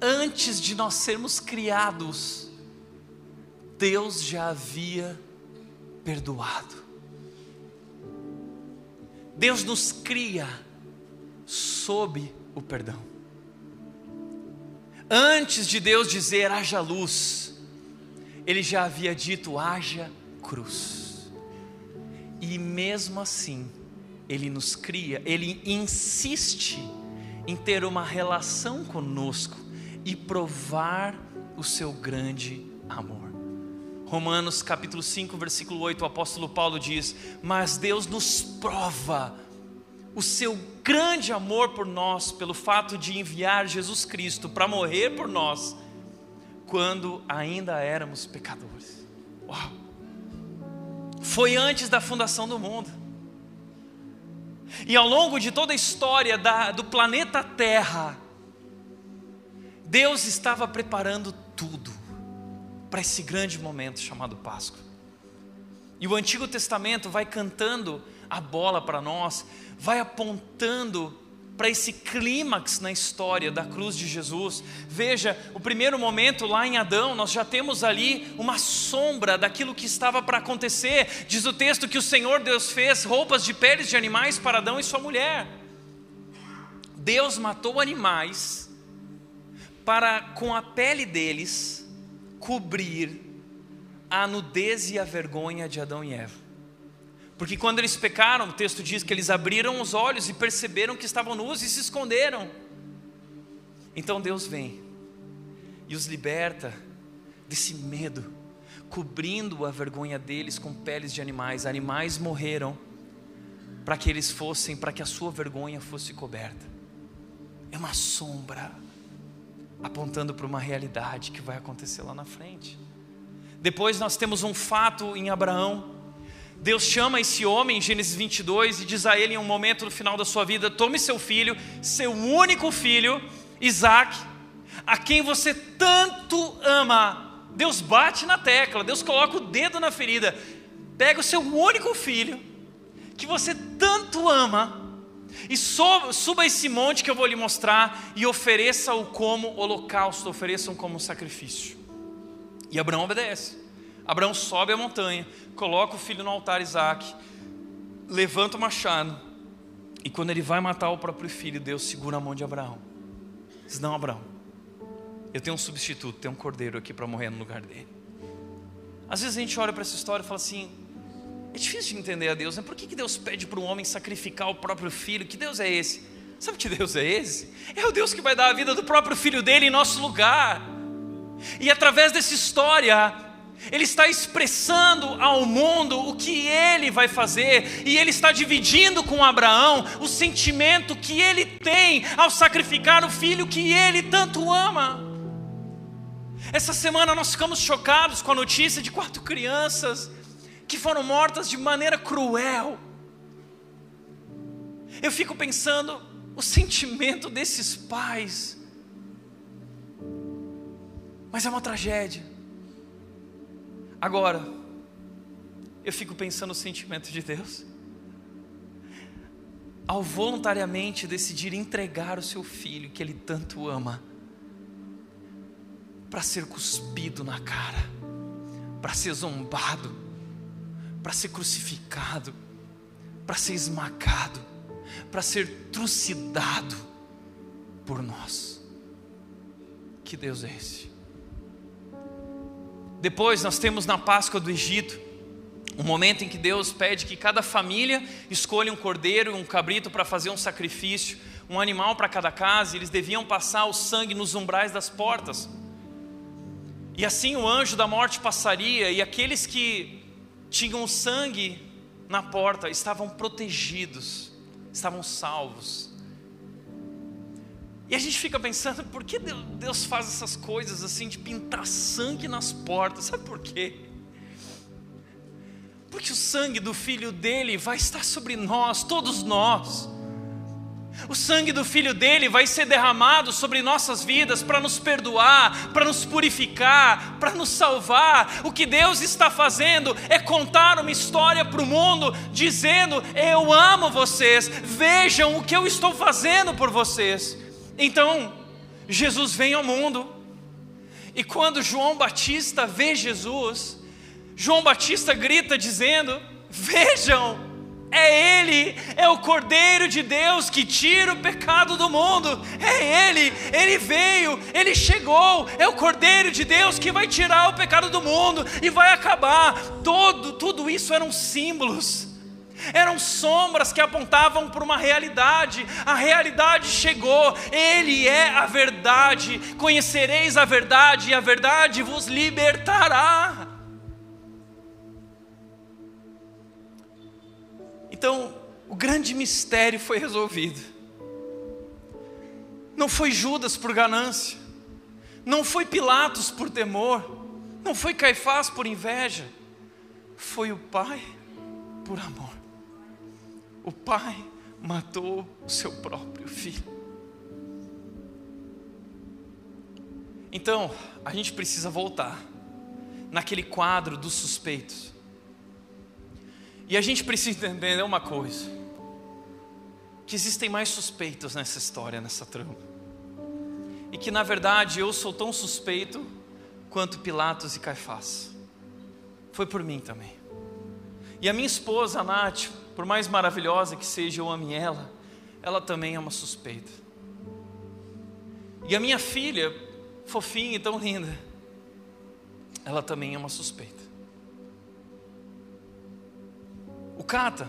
Antes de nós sermos criados, Deus já havia perdoado. Deus nos cria sob o perdão. Antes de Deus dizer haja luz, Ele já havia dito haja cruz. E mesmo assim, Ele nos cria, Ele insiste em ter uma relação conosco e provar o seu grande amor. Romanos capítulo 5, versículo 8, o apóstolo Paulo diz: Mas Deus nos prova o seu grande amor por nós, pelo fato de enviar Jesus Cristo para morrer por nós, quando ainda éramos pecadores. Uau! Foi antes da fundação do mundo. E ao longo de toda a história da, do planeta Terra, Deus estava preparando tudo para esse grande momento chamado Páscoa. E o Antigo Testamento vai cantando a bola para nós, vai apontando para esse clímax na história da cruz de Jesus. Veja, o primeiro momento lá em Adão, nós já temos ali uma sombra daquilo que estava para acontecer. Diz o texto que o Senhor Deus fez roupas de peles de animais para Adão e sua mulher. Deus matou animais para com a pele deles cobrir a nudez e a vergonha de Adão e Eva. Porque quando eles pecaram, o texto diz que eles abriram os olhos e perceberam que estavam nus e se esconderam. Então Deus vem e os liberta desse medo, cobrindo a vergonha deles com peles de animais. Animais morreram para que eles fossem, para que a sua vergonha fosse coberta. É uma sombra apontando para uma realidade que vai acontecer lá na frente. Depois nós temos um fato em Abraão Deus chama esse homem em Gênesis 22 e diz a ele em um momento no final da sua vida: tome seu filho, seu único filho, Isaac, a quem você tanto ama. Deus bate na tecla, Deus coloca o dedo na ferida. Pega o seu único filho, que você tanto ama, e suba esse monte que eu vou lhe mostrar e ofereça-o como holocausto, ofereçam como sacrifício. E Abraão obedece. Abraão sobe a montanha, coloca o filho no altar Isaac, levanta o machado, e quando ele vai matar o próprio filho, Deus segura a mão de Abraão. Diz: Não, Abraão, eu tenho um substituto, tem um cordeiro aqui para morrer no lugar dele. Às vezes a gente olha para essa história e fala assim: é difícil de entender a Deus, né? por que, que Deus pede para um homem sacrificar o próprio filho? Que Deus é esse? Sabe que Deus é esse? É o Deus que vai dar a vida do próprio filho dele em nosso lugar. E através dessa história, ele está expressando ao mundo o que ele vai fazer, e ele está dividindo com Abraão o sentimento que ele tem ao sacrificar o filho que ele tanto ama. Essa semana nós ficamos chocados com a notícia de quatro crianças que foram mortas de maneira cruel. Eu fico pensando o sentimento desses pais. Mas é uma tragédia. Agora, eu fico pensando o sentimento de Deus. Ao voluntariamente decidir entregar o seu filho, que ele tanto ama, para ser cuspido na cara, para ser zombado, para ser crucificado, para ser esmagado, para ser trucidado por nós. Que Deus é esse? Depois nós temos na Páscoa do Egito, um momento em que Deus pede que cada família escolha um cordeiro e um cabrito para fazer um sacrifício, um animal para cada casa, e eles deviam passar o sangue nos umbrais das portas. E assim o anjo da morte passaria, e aqueles que tinham sangue na porta estavam protegidos, estavam salvos. E a gente fica pensando, por que Deus faz essas coisas assim, de pintar sangue nas portas? Sabe por quê? Porque o sangue do filho dele vai estar sobre nós, todos nós. O sangue do Filho dele vai ser derramado sobre nossas vidas para nos perdoar, para nos purificar, para nos salvar. O que Deus está fazendo é contar uma história para o mundo, dizendo: Eu amo vocês, vejam o que eu estou fazendo por vocês. Então, Jesus vem ao mundo, e quando João Batista vê Jesus, João Batista grita dizendo: Vejam, é Ele, é o Cordeiro de Deus que tira o pecado do mundo. É Ele, Ele veio, Ele chegou. É o Cordeiro de Deus que vai tirar o pecado do mundo e vai acabar. Todo, tudo isso eram símbolos. Eram sombras que apontavam para uma realidade. A realidade chegou. Ele é a verdade. Conhecereis a verdade e a verdade vos libertará. Então, o grande mistério foi resolvido. Não foi Judas por ganância, não foi Pilatos por temor, não foi Caifás por inveja, foi o Pai por amor. O Pai matou o seu próprio filho. Então, a gente precisa voltar naquele quadro dos suspeitos. E a gente precisa entender uma coisa: que existem mais suspeitos nessa história, nessa trama. E que na verdade eu sou tão suspeito quanto Pilatos e Caifás. Foi por mim também. E a minha esposa, a Nath, por mais maravilhosa que seja, eu ame ela, ela também é uma suspeita. E a minha filha, fofinha e tão linda, ela também é uma suspeita. o Cata,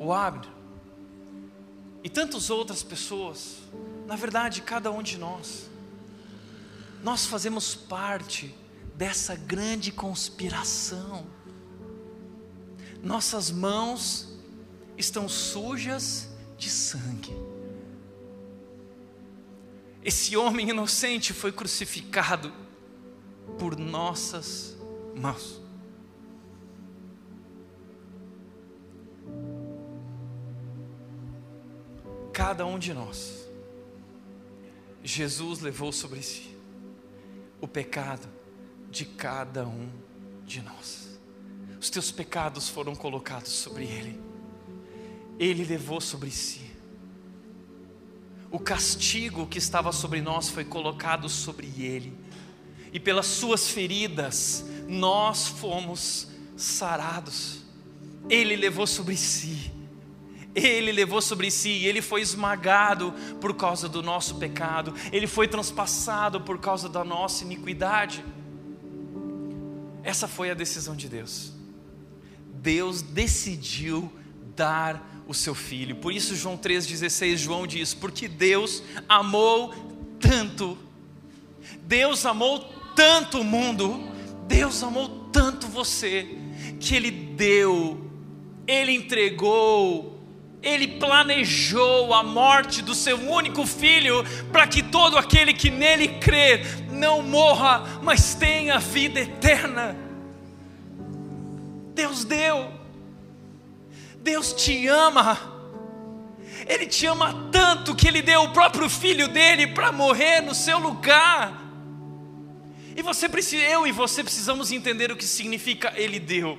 o Abner e tantas outras pessoas, na verdade, cada um de nós, nós fazemos parte dessa grande conspiração. Nossas mãos estão sujas de sangue. Esse homem inocente foi crucificado por nossas mãos. cada um de nós, Jesus levou sobre si o pecado de cada um de nós. Os teus pecados foram colocados sobre Ele, Ele levou sobre si. O castigo que estava sobre nós foi colocado sobre Ele, e pelas Suas feridas nós fomos sarados. Ele levou sobre si ele levou sobre si, ele foi esmagado por causa do nosso pecado, ele foi transpassado por causa da nossa iniquidade. Essa foi a decisão de Deus. Deus decidiu dar o seu filho. Por isso João 3:16, João diz: "Porque Deus amou tanto. Deus amou tanto o mundo, Deus amou tanto você, que ele deu, ele entregou Ele planejou a morte do seu único filho para que todo aquele que nele crer não morra, mas tenha vida eterna. Deus deu. Deus te ama. Ele te ama tanto que ele deu o próprio filho dele para morrer no seu lugar. E você precisa, eu e você precisamos entender o que significa ele deu.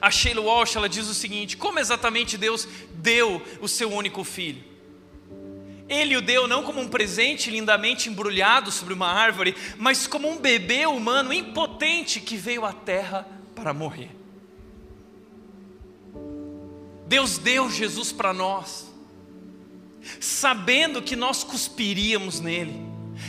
A Sheila Walsh ela diz o seguinte: como exatamente Deus deu o seu único filho? Ele o deu não como um presente lindamente embrulhado sobre uma árvore, mas como um bebê humano impotente que veio à terra para morrer. Deus deu Jesus para nós, sabendo que nós cuspiríamos nele,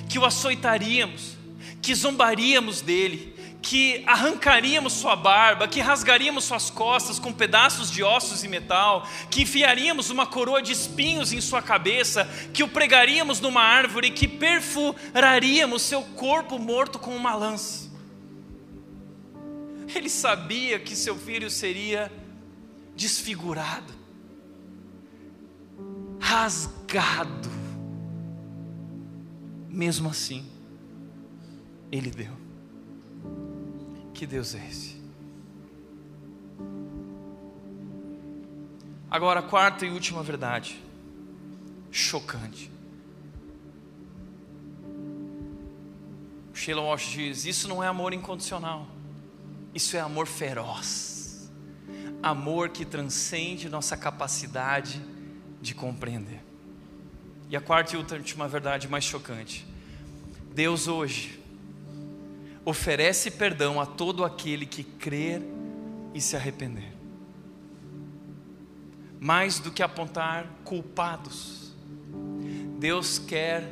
que o açoitaríamos, que zombaríamos dele, que arrancaríamos sua barba, que rasgaríamos suas costas com pedaços de ossos e metal, que enfiaríamos uma coroa de espinhos em sua cabeça, que o pregaríamos numa árvore, que perfuraríamos seu corpo morto com uma lança. Ele sabia que seu filho seria desfigurado, rasgado. Mesmo assim, Ele deu. Que Deus é esse? Agora, a quarta e última verdade, chocante. Sheila Walsh diz: Isso não é amor incondicional, isso é amor feroz amor que transcende nossa capacidade de compreender. E a quarta e última verdade mais chocante: Deus hoje oferece perdão a todo aquele que crer e se arrepender. Mais do que apontar culpados, Deus quer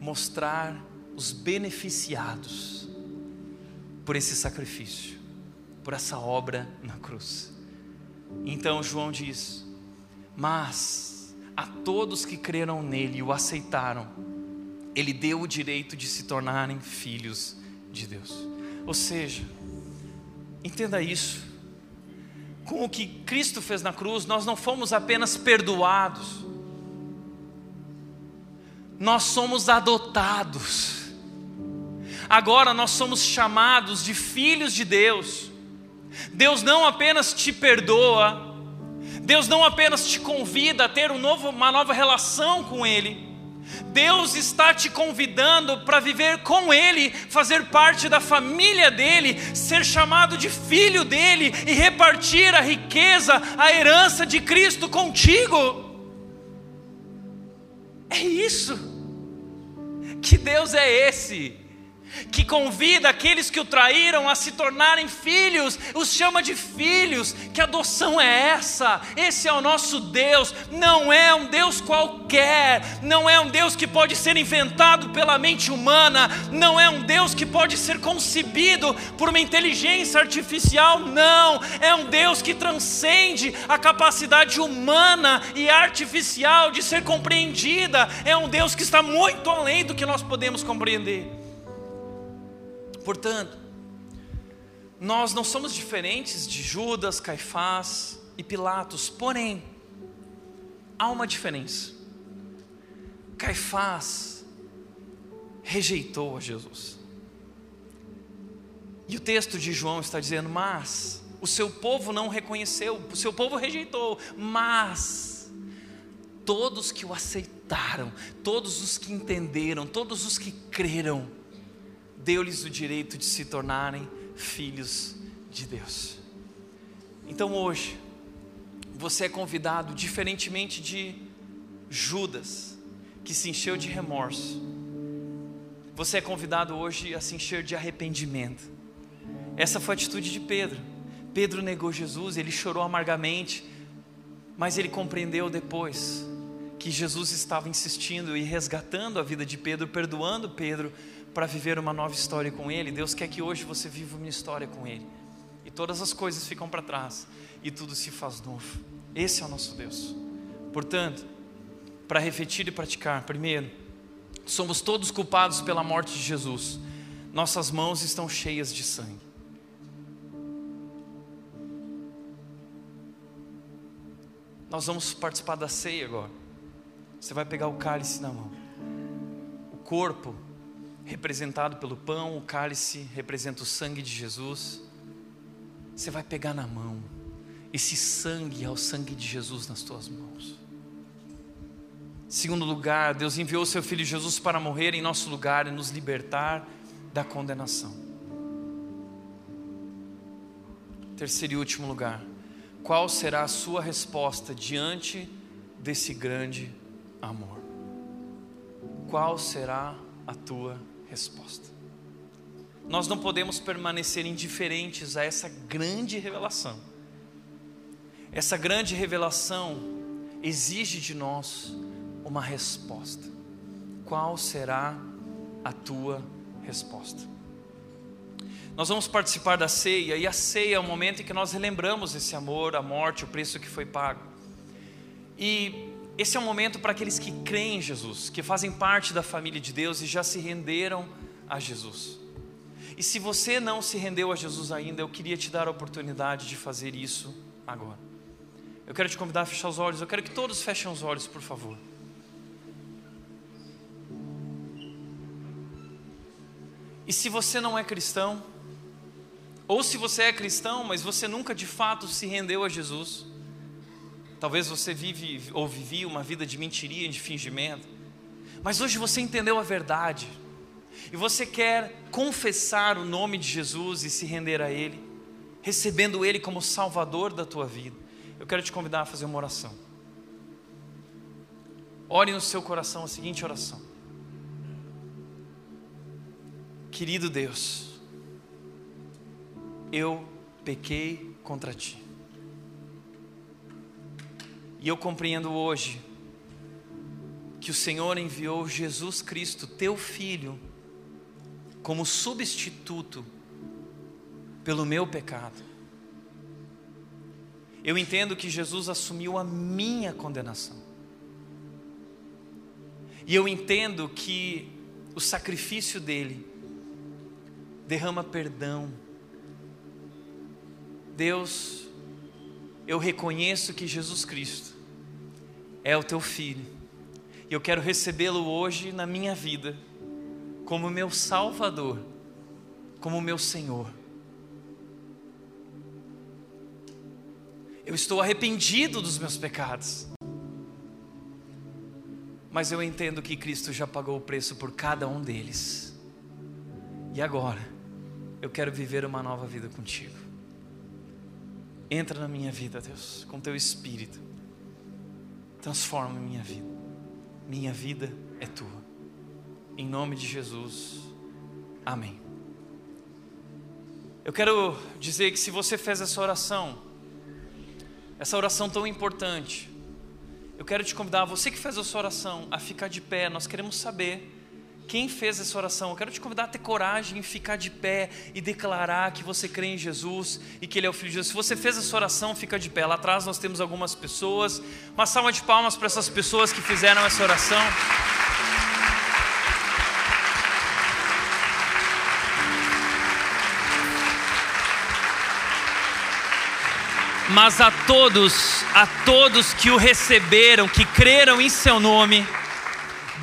mostrar os beneficiados por esse sacrifício, por essa obra na cruz. Então João diz: Mas a todos que creram nele e o aceitaram, ele deu o direito de se tornarem filhos de Deus. Ou seja, entenda isso. Com o que Cristo fez na cruz, nós não fomos apenas perdoados, nós somos adotados. Agora nós somos chamados de filhos de Deus. Deus não apenas te perdoa, Deus não apenas te convida a ter um novo, uma nova relação com Ele, Deus está te convidando para viver com Ele, fazer parte da família dEle, ser chamado de filho dEle e repartir a riqueza, a herança de Cristo contigo. É isso. Que Deus é esse? Que convida aqueles que o traíram a se tornarem filhos, os chama de filhos. Que adoção é essa? Esse é o nosso Deus, não é um Deus qualquer, não é um Deus que pode ser inventado pela mente humana, não é um Deus que pode ser concebido por uma inteligência artificial, não, é um Deus que transcende a capacidade humana e artificial de ser compreendida, é um Deus que está muito além do que nós podemos compreender. Portanto, nós não somos diferentes de Judas, Caifás e Pilatos, porém, há uma diferença. Caifás rejeitou a Jesus. E o texto de João está dizendo: Mas o seu povo não reconheceu, o seu povo rejeitou, mas todos que o aceitaram, todos os que entenderam, todos os que creram, deu-lhes o direito de se tornarem filhos de Deus. Então hoje, você é convidado, diferentemente de Judas, que se encheu de remorso, você é convidado hoje a se encher de arrependimento. Essa foi a atitude de Pedro. Pedro negou Jesus, ele chorou amargamente, mas ele compreendeu depois que Jesus estava insistindo e resgatando a vida de Pedro, perdoando Pedro para viver uma nova história com Ele. Deus quer que hoje você viva uma história com Ele. E todas as coisas ficam para trás e tudo se faz novo. Esse é o nosso Deus. Portanto, para refletir e praticar, primeiro, somos todos culpados pela morte de Jesus. Nossas mãos estão cheias de sangue. nós vamos participar da ceia agora. Você vai pegar o cálice na mão. O corpo representado pelo pão, o cálice representa o sangue de Jesus. Você vai pegar na mão. Esse sangue é o sangue de Jesus nas tuas mãos. Segundo lugar, Deus enviou seu filho Jesus para morrer em nosso lugar e nos libertar da condenação. Terceiro e último lugar, qual será a sua resposta diante desse grande amor? Qual será a tua resposta? Nós não podemos permanecer indiferentes a essa grande revelação. Essa grande revelação exige de nós uma resposta. Qual será a tua resposta? Nós vamos participar da ceia, e a ceia é o momento em que nós relembramos esse amor, a morte, o preço que foi pago. E esse é um momento para aqueles que creem em Jesus, que fazem parte da família de Deus e já se renderam a Jesus. E se você não se rendeu a Jesus ainda, eu queria te dar a oportunidade de fazer isso agora. Eu quero te convidar a fechar os olhos, eu quero que todos fechem os olhos, por favor. E se você não é cristão, ou se você é cristão, mas você nunca de fato se rendeu a Jesus, talvez você vive ou vivia uma vida de mentiria, de fingimento, mas hoje você entendeu a verdade, e você quer confessar o nome de Jesus e se render a Ele, recebendo Ele como Salvador da tua vida, eu quero te convidar a fazer uma oração. Ore no seu coração a seguinte oração. Querido Deus, eu pequei contra ti. E eu compreendo hoje que o Senhor enviou Jesus Cristo, teu Filho, como substituto pelo meu pecado. Eu entendo que Jesus assumiu a minha condenação. E eu entendo que o sacrifício dele derrama perdão. Deus, eu reconheço que Jesus Cristo é o teu filho, e eu quero recebê-lo hoje na minha vida, como meu Salvador, como meu Senhor. Eu estou arrependido dos meus pecados, mas eu entendo que Cristo já pagou o preço por cada um deles, e agora, eu quero viver uma nova vida contigo. Entra na minha vida, Deus, com teu espírito. Transforma minha vida. Minha vida é tua. Em nome de Jesus. Amém. Eu quero dizer que se você fez essa oração, essa oração tão importante, eu quero te convidar, você que fez essa oração, a ficar de pé. Nós queremos saber quem fez essa oração, eu quero te convidar a ter coragem em ficar de pé e declarar que você crê em Jesus e que Ele é o Filho de Jesus. Se você fez essa oração, fica de pé. Lá atrás nós temos algumas pessoas. Uma salva de palmas para essas pessoas que fizeram essa oração. Mas a todos, a todos que o receberam, que creram em seu nome,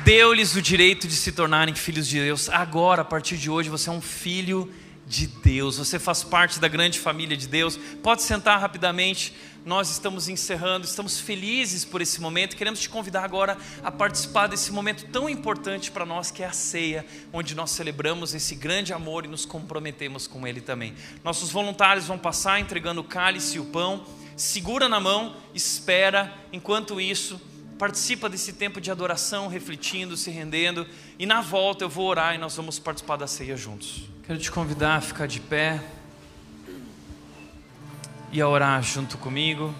deu-lhes o direito de se tornarem filhos de Deus. Agora, a partir de hoje, você é um filho de Deus, você faz parte da grande família de Deus. Pode sentar rapidamente, nós estamos encerrando, estamos felizes por esse momento. Queremos te convidar agora a participar desse momento tão importante para nós, que é a ceia, onde nós celebramos esse grande amor e nos comprometemos com Ele também. Nossos voluntários vão passar entregando o cálice e o pão. Segura na mão, espera, enquanto isso participa desse tempo de adoração, refletindo, se rendendo, e na volta eu vou orar e nós vamos participar da ceia juntos. Quero te convidar a ficar de pé e a orar junto comigo.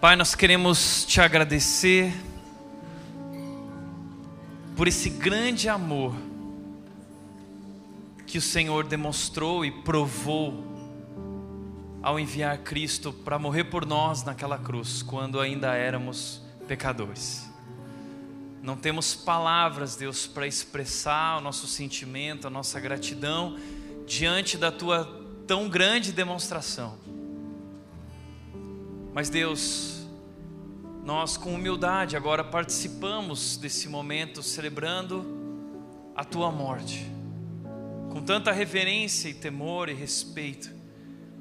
Pai, nós queremos te agradecer por esse grande amor que o Senhor demonstrou e provou ao enviar Cristo para morrer por nós naquela cruz, quando ainda éramos pecadores. Não temos palavras, Deus, para expressar o nosso sentimento, a nossa gratidão diante da tua tão grande demonstração. Mas, Deus, nós, com humildade, agora participamos desse momento celebrando a tua morte, com tanta reverência e temor e respeito,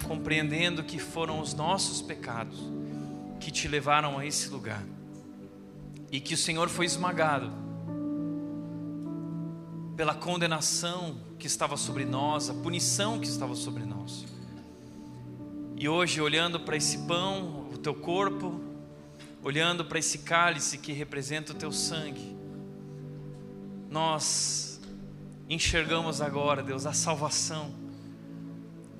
compreendendo que foram os nossos pecados que te levaram a esse lugar e que o Senhor foi esmagado pela condenação que estava sobre nós, a punição que estava sobre nós. E hoje, olhando para esse pão, o teu corpo, olhando para esse cálice que representa o teu sangue, nós enxergamos agora, Deus, a salvação,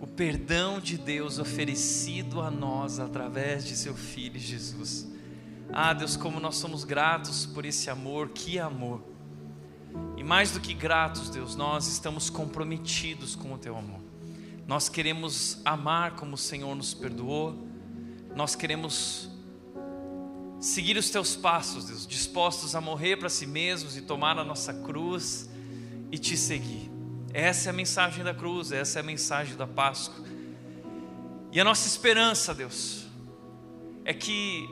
o perdão de Deus oferecido a nós através de seu Filho Jesus. Ah, Deus, como nós somos gratos por esse amor, que amor. E mais do que gratos, Deus, nós estamos comprometidos com o teu amor. Nós queremos amar como o Senhor nos perdoou, nós queremos seguir os teus passos, Deus, dispostos a morrer para si mesmos e tomar a nossa cruz e te seguir. Essa é a mensagem da cruz, essa é a mensagem da Páscoa. E a nossa esperança, Deus, é que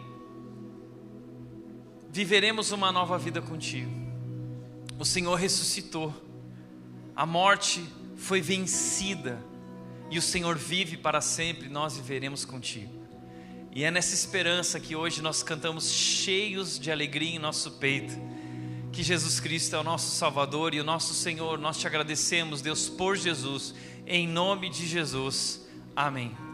viveremos uma nova vida contigo. O Senhor ressuscitou, a morte foi vencida e o Senhor vive para sempre, nós viveremos contigo. E é nessa esperança que hoje nós cantamos cheios de alegria em nosso peito, que Jesus Cristo é o nosso Salvador e o nosso Senhor. Nós te agradecemos, Deus, por Jesus, em nome de Jesus. Amém.